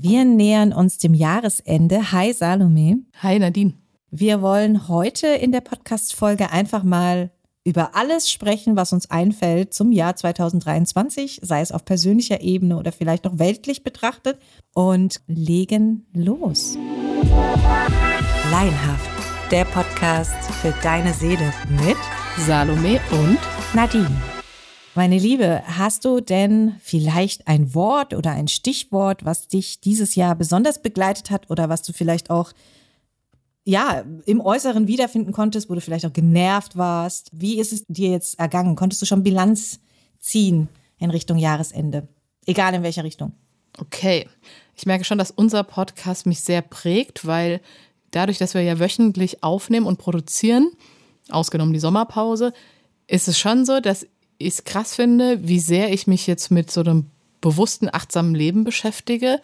Wir nähern uns dem Jahresende. Hi Salome. Hi Nadine. Wir wollen heute in der Podcast-Folge einfach mal über alles sprechen, was uns einfällt zum Jahr 2023, sei es auf persönlicher Ebene oder vielleicht noch weltlich betrachtet, und legen los. Laienhaft, der Podcast für deine Seele mit Salome und Nadine. Meine Liebe, hast du denn vielleicht ein Wort oder ein Stichwort, was dich dieses Jahr besonders begleitet hat oder was du vielleicht auch ja, im Äußeren wiederfinden konntest, wo du vielleicht auch genervt warst. Wie ist es dir jetzt ergangen? Konntest du schon Bilanz ziehen in Richtung Jahresende? Egal in welcher Richtung. Okay. Ich merke schon, dass unser Podcast mich sehr prägt, weil dadurch, dass wir ja wöchentlich aufnehmen und produzieren, ausgenommen die Sommerpause, ist es schon so, dass ich es krass finde, wie sehr ich mich jetzt mit so einem bewussten, achtsamen Leben beschäftige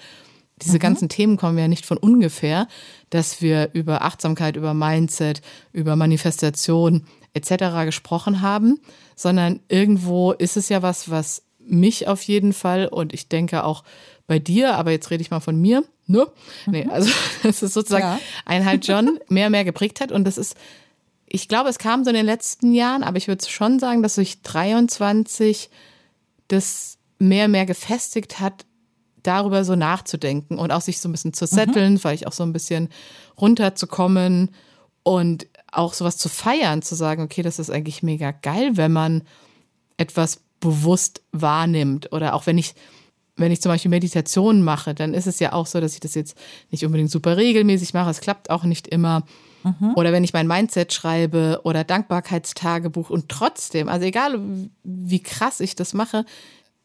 diese mhm. ganzen Themen kommen ja nicht von ungefähr, dass wir über Achtsamkeit, über Mindset, über Manifestation etc. gesprochen haben, sondern irgendwo ist es ja was, was mich auf jeden Fall und ich denke auch bei dir, aber jetzt rede ich mal von mir, ne? Mhm. Nee, also es ist sozusagen ja. ein halt John mehr und mehr geprägt hat und das ist, ich glaube, es kam so in den letzten Jahren, aber ich würde schon sagen, dass sich 23 das mehr und mehr gefestigt hat, darüber so nachzudenken und auch sich so ein bisschen zu setteln, mhm. weil ich auch so ein bisschen runterzukommen und auch sowas zu feiern, zu sagen, okay, das ist eigentlich mega geil, wenn man etwas bewusst wahrnimmt oder auch wenn ich wenn ich zum Beispiel Meditation mache, dann ist es ja auch so, dass ich das jetzt nicht unbedingt super regelmäßig mache. Es klappt auch nicht immer. Mhm. Oder wenn ich mein Mindset schreibe oder Dankbarkeitstagebuch und trotzdem, also egal wie krass ich das mache,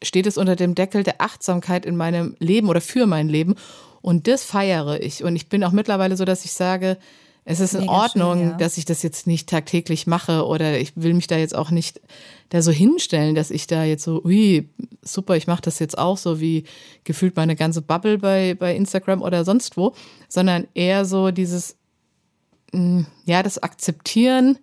steht es unter dem Deckel der Achtsamkeit in meinem Leben oder für mein Leben. Und das feiere ich. Und ich bin auch mittlerweile so, dass ich sage, es ist in Mega Ordnung, schön, ja. dass ich das jetzt nicht tagtäglich mache oder ich will mich da jetzt auch nicht da so hinstellen, dass ich da jetzt so, ui, super, ich mache das jetzt auch so wie gefühlt meine ganze Bubble bei, bei Instagram oder sonst wo, sondern eher so dieses, ja, das Akzeptieren,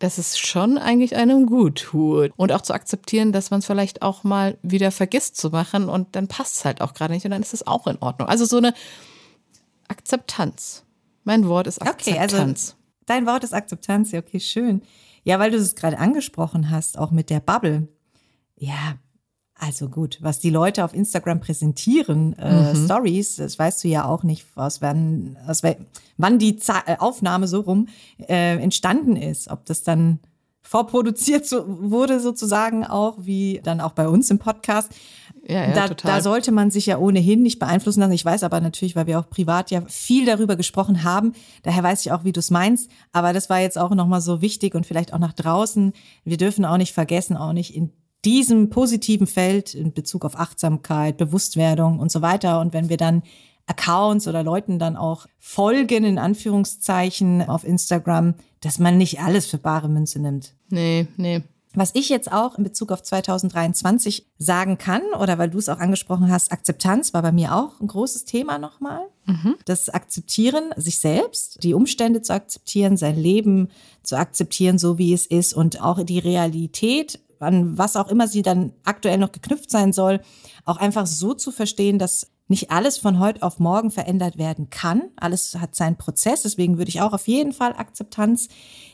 dass es schon eigentlich einem gut tut. Und auch zu akzeptieren, dass man es vielleicht auch mal wieder vergisst zu machen und dann passt es halt auch gerade nicht und dann ist es auch in Ordnung. Also so eine Akzeptanz. Mein Wort ist Akzeptanz. Okay, also dein Wort ist Akzeptanz, ja, okay, schön. Ja, weil du es gerade angesprochen hast, auch mit der Bubble. Ja, also gut, was die Leute auf Instagram präsentieren, äh, mhm. Stories, das weißt du ja auch nicht, aus wann, aus wann die Z äh, Aufnahme so rum äh, entstanden ist. Ob das dann vorproduziert so, wurde sozusagen auch, wie dann auch bei uns im Podcast. Ja, ja, da, total. da sollte man sich ja ohnehin nicht beeinflussen lassen. Ich weiß aber natürlich, weil wir auch privat ja viel darüber gesprochen haben. Daher weiß ich auch, wie du es meinst. Aber das war jetzt auch nochmal so wichtig und vielleicht auch nach draußen. Wir dürfen auch nicht vergessen, auch nicht in diesem positiven Feld in Bezug auf Achtsamkeit, Bewusstwerdung und so weiter. Und wenn wir dann Accounts oder Leuten dann auch folgen, in Anführungszeichen, auf Instagram, dass man nicht alles für bare Münze nimmt. Nee, nee. Was ich jetzt auch in Bezug auf 2023 sagen kann, oder weil du es auch angesprochen hast, Akzeptanz war bei mir auch ein großes Thema nochmal. Mhm. Das Akzeptieren sich selbst, die Umstände zu akzeptieren, sein Leben zu akzeptieren, so wie es ist und auch die Realität an was auch immer sie dann aktuell noch geknüpft sein soll, auch einfach so zu verstehen, dass nicht alles von heute auf morgen verändert werden kann. Alles hat seinen Prozess. Deswegen würde ich auch auf jeden Fall Akzeptanz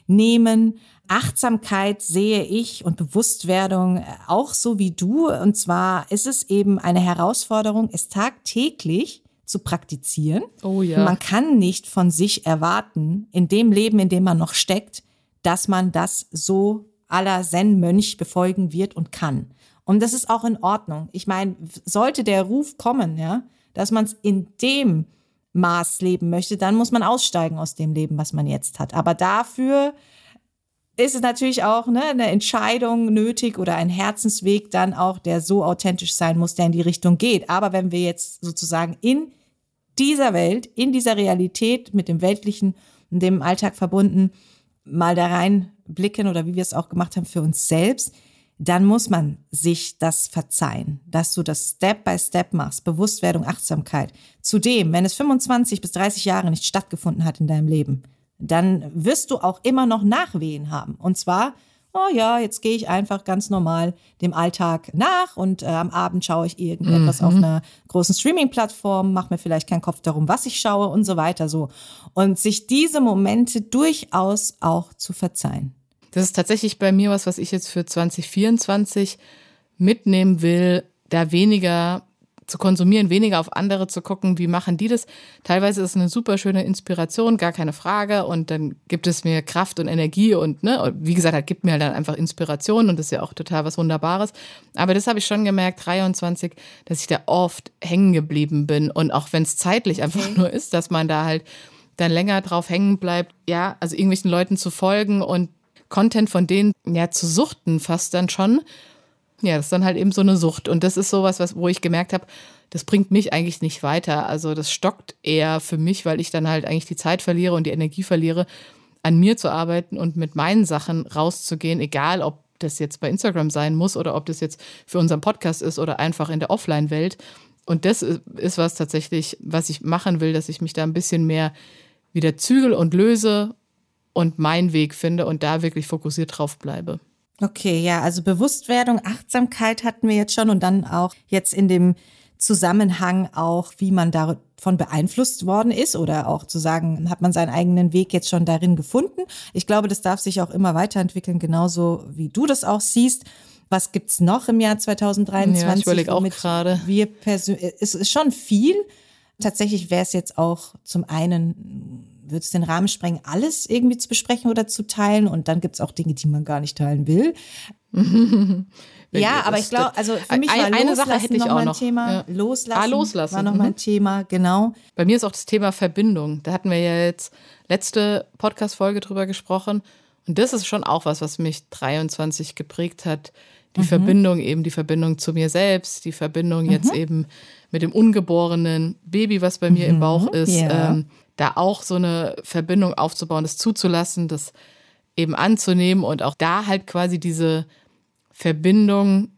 nehmen. Achtsamkeit sehe ich und Bewusstwerdung auch so wie du. Und zwar ist es eben eine Herausforderung, es tagtäglich zu praktizieren. Oh ja. Man kann nicht von sich erwarten, in dem Leben, in dem man noch steckt, dass man das so aller Zen-Mönch befolgen wird und kann. Und das ist auch in Ordnung. Ich meine, sollte der Ruf kommen, ja, dass man es in dem Maß leben möchte, dann muss man aussteigen aus dem Leben, was man jetzt hat. Aber dafür ist es natürlich auch ne, eine Entscheidung nötig oder ein Herzensweg dann auch, der so authentisch sein muss, der in die Richtung geht. Aber wenn wir jetzt sozusagen in dieser Welt, in dieser Realität mit dem Weltlichen und dem Alltag verbunden, mal da rein blicken oder wie wir es auch gemacht haben für uns selbst, dann muss man sich das verzeihen, dass du das Step by Step machst, Bewusstwerdung, Achtsamkeit. Zudem, wenn es 25 bis 30 Jahre nicht stattgefunden hat in deinem Leben, dann wirst du auch immer noch Nachwehen haben. Und zwar oh ja, jetzt gehe ich einfach ganz normal dem Alltag nach und äh, am Abend schaue ich irgendetwas mhm. auf einer großen Streaming-Plattform, mache mir vielleicht keinen Kopf darum, was ich schaue und so weiter so. Und sich diese Momente durchaus auch zu verzeihen. Das ist tatsächlich bei mir was, was ich jetzt für 2024 mitnehmen will, da weniger zu konsumieren, weniger auf andere zu gucken, wie machen die das. Teilweise ist es eine super schöne Inspiration, gar keine Frage. Und dann gibt es mir Kraft und Energie und, ne, wie gesagt, halt gibt mir halt dann einfach Inspiration und das ist ja auch total was Wunderbares. Aber das habe ich schon gemerkt, 23, dass ich da oft hängen geblieben bin. Und auch wenn es zeitlich einfach nur ist, dass man da halt dann länger drauf hängen bleibt, ja, also irgendwelchen Leuten zu folgen und Content von denen ja zu suchten fast dann schon. Ja, das ist dann halt eben so eine Sucht. Und das ist sowas, was, wo ich gemerkt habe, das bringt mich eigentlich nicht weiter. Also das stockt eher für mich, weil ich dann halt eigentlich die Zeit verliere und die Energie verliere, an mir zu arbeiten und mit meinen Sachen rauszugehen, egal ob das jetzt bei Instagram sein muss oder ob das jetzt für unseren Podcast ist oder einfach in der Offline-Welt. Und das ist was tatsächlich, was ich machen will, dass ich mich da ein bisschen mehr wieder zügel und löse und meinen Weg finde und da wirklich fokussiert drauf bleibe. Okay, ja, also Bewusstwerdung, Achtsamkeit hatten wir jetzt schon und dann auch jetzt in dem Zusammenhang auch, wie man davon beeinflusst worden ist oder auch zu sagen, hat man seinen eigenen Weg jetzt schon darin gefunden. Ich glaube, das darf sich auch immer weiterentwickeln, genauso wie du das auch siehst. Was gibt's noch im Jahr 2023? Ja, ich überlege auch gerade. Wir persönlich, es ist schon viel. Tatsächlich wäre es jetzt auch zum einen würde es den Rahmen sprengen, alles irgendwie zu besprechen oder zu teilen. Und dann gibt es auch Dinge, die man gar nicht teilen will. ja, aber ich glaube, also für mich war eine Sache hätte ich auch noch. ein Thema. Ja. Loslassen, ah, loslassen war noch mhm. ein Thema, genau. Bei mir ist auch das Thema Verbindung. Da hatten wir ja jetzt letzte Podcast-Folge drüber gesprochen. Und das ist schon auch was, was mich 23 geprägt hat. Die mhm. Verbindung eben, die Verbindung zu mir selbst, die Verbindung mhm. jetzt eben mit dem ungeborenen Baby, was bei mir im Bauch mhm. ist. Ja. Ähm, da auch so eine Verbindung aufzubauen, das zuzulassen, das eben anzunehmen und auch da halt quasi diese Verbindung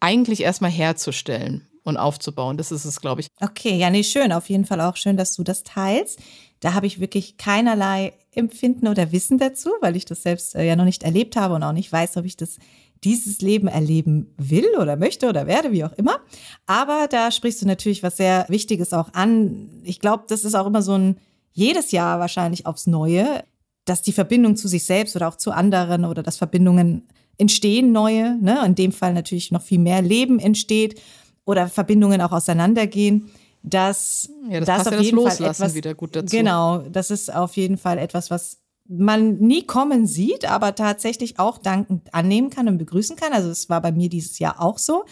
eigentlich erstmal herzustellen und aufzubauen. Das ist es, glaube ich. Okay, ja, nee, schön. Auf jeden Fall auch schön, dass du das teilst. Da habe ich wirklich keinerlei Empfinden oder Wissen dazu, weil ich das selbst äh, ja noch nicht erlebt habe und auch nicht weiß, ob ich das dieses Leben erleben will oder möchte oder werde, wie auch immer. Aber da sprichst du natürlich was sehr Wichtiges auch an. Ich glaube, das ist auch immer so ein jedes Jahr wahrscheinlich aufs Neue, dass die Verbindung zu sich selbst oder auch zu anderen oder dass Verbindungen entstehen neue, ne? in dem Fall natürlich noch viel mehr Leben entsteht oder Verbindungen auch auseinandergehen. Dass ja, das, das auf ja jeden das Loslassen Fall etwas, wieder gut dazu. Genau, das ist auf jeden Fall etwas, was man nie kommen sieht, aber tatsächlich auch dankend annehmen kann und begrüßen kann. Also es war bei mir dieses Jahr auch so,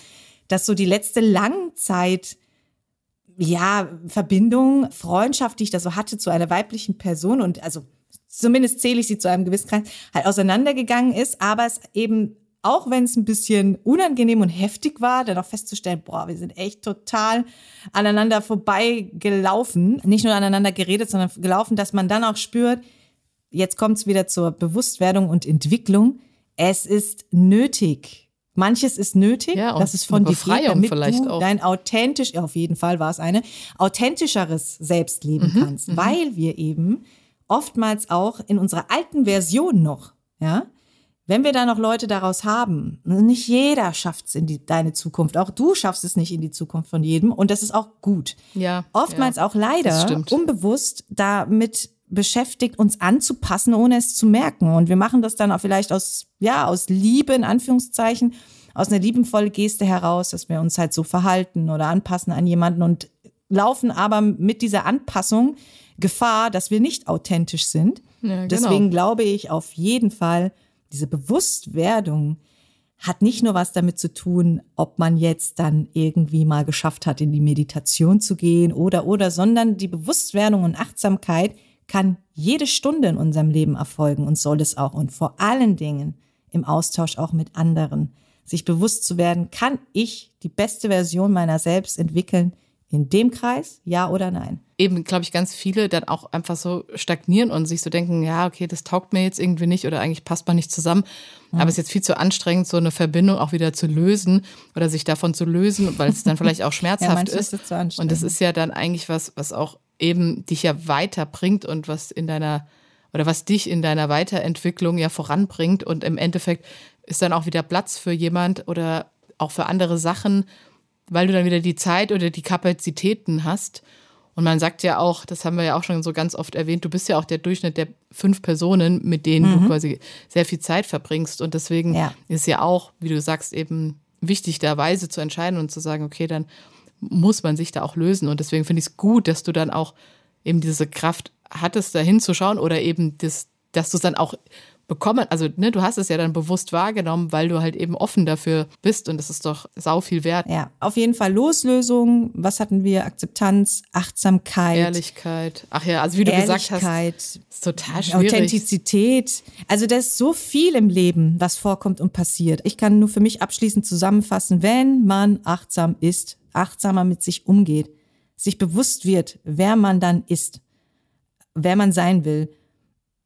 dass so die letzte Langzeit ja, Verbindung, Freundschaft, die ich da so hatte zu einer weiblichen Person und also zumindest zähle ich sie zu einem gewissen Kreis, halt auseinandergegangen ist, aber es eben, auch wenn es ein bisschen unangenehm und heftig war, dann auch festzustellen, boah, wir sind echt total aneinander vorbeigelaufen, nicht nur aneinander geredet, sondern gelaufen, dass man dann auch spürt, jetzt kommt es wieder zur Bewusstwerdung und Entwicklung. Es ist nötig. Manches ist nötig, ja, das ist von dir geht, damit vielleicht du auch. dein authentisch, auf jeden Fall war es eine, authentischeres Selbst leben mhm, kannst, mhm. weil wir eben oftmals auch in unserer alten Version noch, ja, wenn wir da noch Leute daraus haben, nicht jeder schafft es in die, deine Zukunft, auch du schaffst es nicht in die Zukunft von jedem und das ist auch gut. Ja. Oftmals ja, auch leider unbewusst damit beschäftigt, uns anzupassen, ohne es zu merken. Und wir machen das dann auch vielleicht aus, ja, aus Liebe, in Anführungszeichen, aus einer liebenvollen Geste heraus, dass wir uns halt so verhalten oder anpassen an jemanden und laufen aber mit dieser Anpassung Gefahr, dass wir nicht authentisch sind. Ja, genau. Deswegen glaube ich auf jeden Fall, diese Bewusstwerdung hat nicht nur was damit zu tun, ob man jetzt dann irgendwie mal geschafft hat, in die Meditation zu gehen oder, oder, sondern die Bewusstwerdung und Achtsamkeit kann jede Stunde in unserem Leben erfolgen und soll es auch. Und vor allen Dingen im Austausch auch mit anderen. Sich bewusst zu werden, kann ich die beste Version meiner selbst entwickeln in dem Kreis, ja oder nein? Eben, glaube ich, ganz viele dann auch einfach so stagnieren und sich so denken, ja, okay, das taugt mir jetzt irgendwie nicht oder eigentlich passt man nicht zusammen. Mhm. Aber es ist jetzt viel zu anstrengend, so eine Verbindung auch wieder zu lösen oder sich davon zu lösen, weil es dann vielleicht auch schmerzhaft ja, ist. ist und das ist ja dann eigentlich was, was auch eben dich ja weiterbringt und was in deiner oder was dich in deiner Weiterentwicklung ja voranbringt und im Endeffekt ist dann auch wieder Platz für jemand oder auch für andere Sachen, weil du dann wieder die Zeit oder die Kapazitäten hast. Und man sagt ja auch, das haben wir ja auch schon so ganz oft erwähnt, du bist ja auch der Durchschnitt der fünf Personen, mit denen mhm. du quasi sehr viel Zeit verbringst. Und deswegen ja. ist ja auch, wie du sagst, eben wichtig, da weise zu entscheiden und zu sagen, okay, dann muss man sich da auch lösen. Und deswegen finde ich es gut, dass du dann auch eben diese Kraft hattest, da hinzuschauen oder eben das, dass du es dann auch bekommen, also ne, du hast es ja dann bewusst wahrgenommen, weil du halt eben offen dafür bist und das ist doch sau viel wert. Ja, auf jeden Fall Loslösung. Was hatten wir? Akzeptanz, Achtsamkeit. Ehrlichkeit. Ach ja, also wie du gesagt hast, ist total schwierig. Authentizität. Also da ist so viel im Leben, was vorkommt und passiert. Ich kann nur für mich abschließend zusammenfassen, wenn man achtsam ist, achtsamer mit sich umgeht, sich bewusst wird, wer man dann ist, wer man sein will,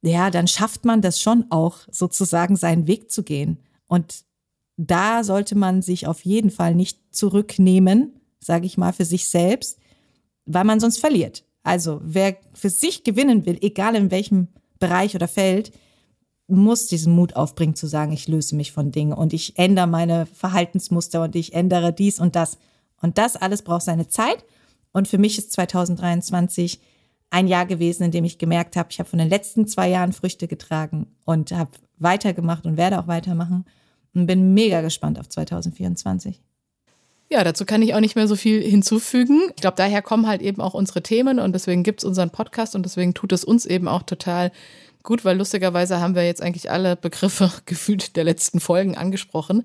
ja, dann schafft man das schon auch, sozusagen seinen Weg zu gehen. Und da sollte man sich auf jeden Fall nicht zurücknehmen, sage ich mal, für sich selbst, weil man sonst verliert. Also wer für sich gewinnen will, egal in welchem Bereich oder Feld, muss diesen Mut aufbringen zu sagen, ich löse mich von Dingen und ich ändere meine Verhaltensmuster und ich ändere dies und das. Und das alles braucht seine Zeit. Und für mich ist 2023 ein Jahr gewesen, in dem ich gemerkt habe, ich habe von den letzten zwei Jahren Früchte getragen und habe weitergemacht und werde auch weitermachen und bin mega gespannt auf 2024. Ja, dazu kann ich auch nicht mehr so viel hinzufügen. Ich glaube, daher kommen halt eben auch unsere Themen und deswegen gibt es unseren Podcast und deswegen tut es uns eben auch total gut, weil lustigerweise haben wir jetzt eigentlich alle Begriffe gefühlt der letzten Folgen angesprochen.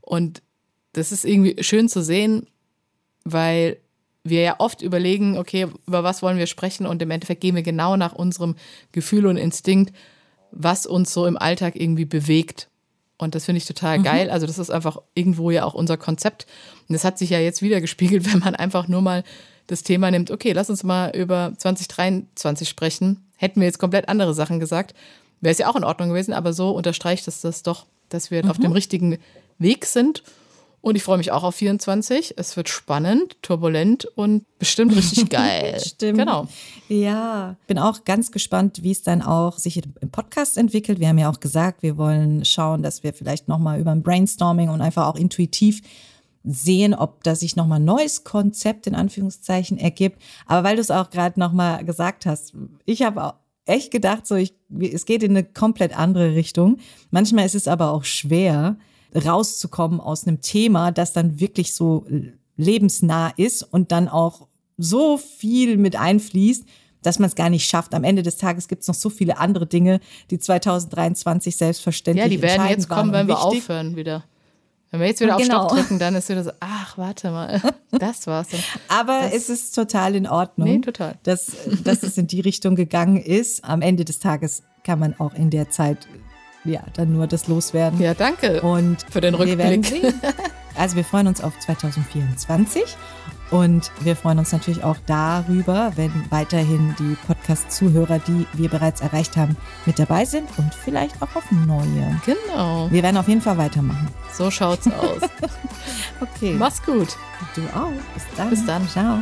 Und das ist irgendwie schön zu sehen, weil wir ja oft überlegen, okay, über was wollen wir sprechen und im Endeffekt gehen wir genau nach unserem Gefühl und Instinkt, was uns so im Alltag irgendwie bewegt. Und das finde ich total mhm. geil. Also das ist einfach irgendwo ja auch unser Konzept. Und das hat sich ja jetzt wieder gespiegelt, wenn man einfach nur mal das Thema nimmt, okay, lass uns mal über 2023 sprechen. Hätten wir jetzt komplett andere Sachen gesagt, wäre es ja auch in Ordnung gewesen, aber so unterstreicht es das doch, dass wir mhm. auf dem richtigen Weg sind und ich freue mich auch auf 24. Es wird spannend, turbulent und bestimmt richtig geil. Stimmt. Genau. Ja, bin auch ganz gespannt, wie es dann auch sich im Podcast entwickelt. Wir haben ja auch gesagt, wir wollen schauen, dass wir vielleicht nochmal über ein Brainstorming und einfach auch intuitiv sehen, ob da sich nochmal ein neues Konzept in Anführungszeichen ergibt. Aber weil du es auch gerade nochmal gesagt hast, ich habe echt gedacht, so ich, es geht in eine komplett andere Richtung. Manchmal ist es aber auch schwer, rauszukommen aus einem Thema, das dann wirklich so lebensnah ist und dann auch so viel mit einfließt, dass man es gar nicht schafft. Am Ende des Tages gibt es noch so viele andere Dinge, die 2023 selbstverständlich Ja, die werden jetzt kommen, wenn wir aufhören wieder. Wenn wir jetzt wieder genau. auf Stopp drücken, dann ist wieder so, ach, warte mal, das war's. Dann. Aber das, es ist total in Ordnung, nee, total. Dass, dass es in die Richtung gegangen ist. Am Ende des Tages kann man auch in der Zeit ja, dann nur das loswerden. Ja, danke. Und für den Rückblick. also wir freuen uns auf 2024 und wir freuen uns natürlich auch darüber, wenn weiterhin die Podcast-Zuhörer, die wir bereits erreicht haben, mit dabei sind und vielleicht auch auf neue. Genau. Wir werden auf jeden Fall weitermachen. So schaut's aus. okay. Mach's gut. Du auch. Bis dann. Bis dann. Ciao.